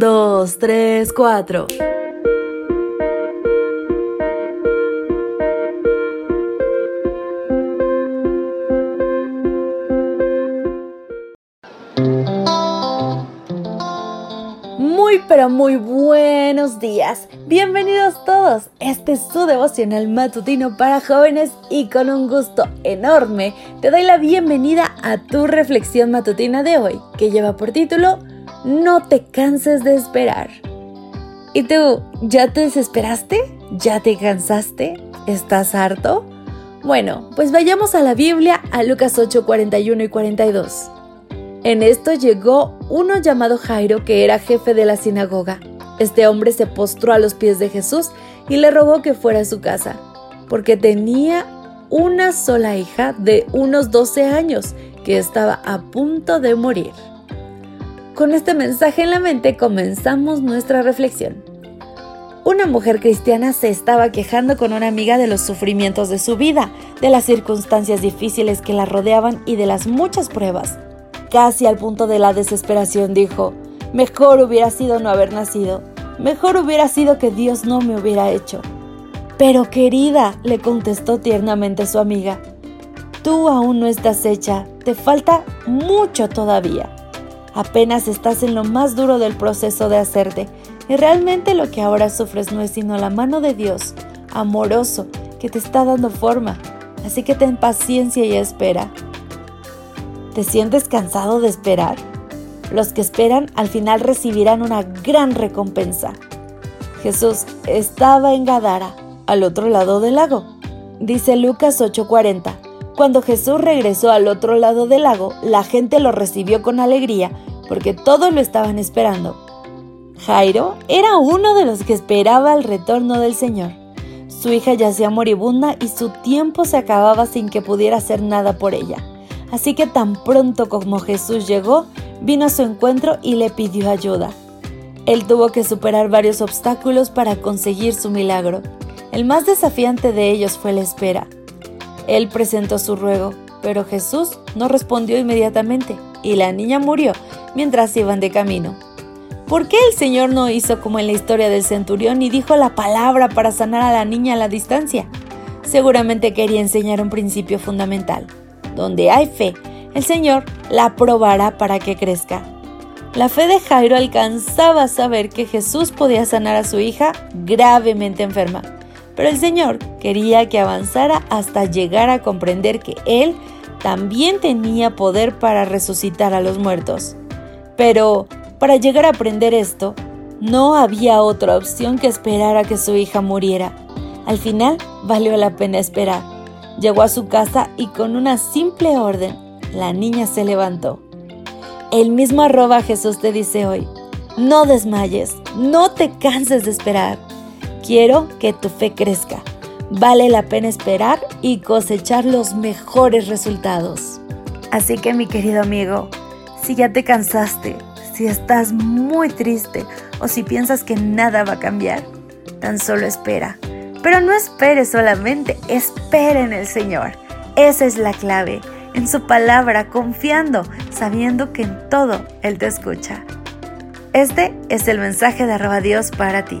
2, 3, 4. Muy pero muy buenos días. Bienvenidos todos. Este es su devocional matutino para jóvenes y con un gusto enorme te doy la bienvenida a tu reflexión matutina de hoy que lleva por título No te canses de esperar. ¿Y tú, ya te desesperaste? ¿Ya te cansaste? ¿Estás harto? Bueno, pues vayamos a la Biblia a Lucas 8, 41 y 42. En esto llegó uno llamado Jairo, que era jefe de la sinagoga. Este hombre se postró a los pies de Jesús y le rogó que fuera a su casa, porque tenía una sola hija de unos 12 años que estaba a punto de morir. Con este mensaje en la mente comenzamos nuestra reflexión. Una mujer cristiana se estaba quejando con una amiga de los sufrimientos de su vida, de las circunstancias difíciles que la rodeaban y de las muchas pruebas Casi al punto de la desesperación dijo, mejor hubiera sido no haber nacido, mejor hubiera sido que Dios no me hubiera hecho. Pero querida, le contestó tiernamente su amiga, tú aún no estás hecha, te falta mucho todavía. Apenas estás en lo más duro del proceso de hacerte, y realmente lo que ahora sufres no es sino la mano de Dios, amoroso, que te está dando forma. Así que ten paciencia y espera. ¿Te sientes cansado de esperar? Los que esperan al final recibirán una gran recompensa. Jesús estaba en Gadara, al otro lado del lago. Dice Lucas 8:40. Cuando Jesús regresó al otro lado del lago, la gente lo recibió con alegría porque todos lo estaban esperando. Jairo era uno de los que esperaba el retorno del Señor. Su hija yacía moribunda y su tiempo se acababa sin que pudiera hacer nada por ella. Así que tan pronto como Jesús llegó, vino a su encuentro y le pidió ayuda. Él tuvo que superar varios obstáculos para conseguir su milagro. El más desafiante de ellos fue la espera. Él presentó su ruego, pero Jesús no respondió inmediatamente y la niña murió mientras iban de camino. ¿Por qué el Señor no hizo como en la historia del centurión y dijo la palabra para sanar a la niña a la distancia? Seguramente quería enseñar un principio fundamental. Donde hay fe, el Señor la probará para que crezca. La fe de Jairo alcanzaba a saber que Jesús podía sanar a su hija gravemente enferma, pero el Señor quería que avanzara hasta llegar a comprender que Él también tenía poder para resucitar a los muertos. Pero para llegar a aprender esto, no había otra opción que esperar a que su hija muriera. Al final, valió la pena esperar Llegó a su casa y con una simple orden, la niña se levantó. El mismo arroba Jesús te dice hoy, no desmayes, no te canses de esperar. Quiero que tu fe crezca. Vale la pena esperar y cosechar los mejores resultados. Así que mi querido amigo, si ya te cansaste, si estás muy triste o si piensas que nada va a cambiar, tan solo espera pero no espere solamente, espere en el Señor. Esa es la clave, en su palabra, confiando, sabiendo que en todo Él te escucha. Este es el mensaje de arroba Dios para ti.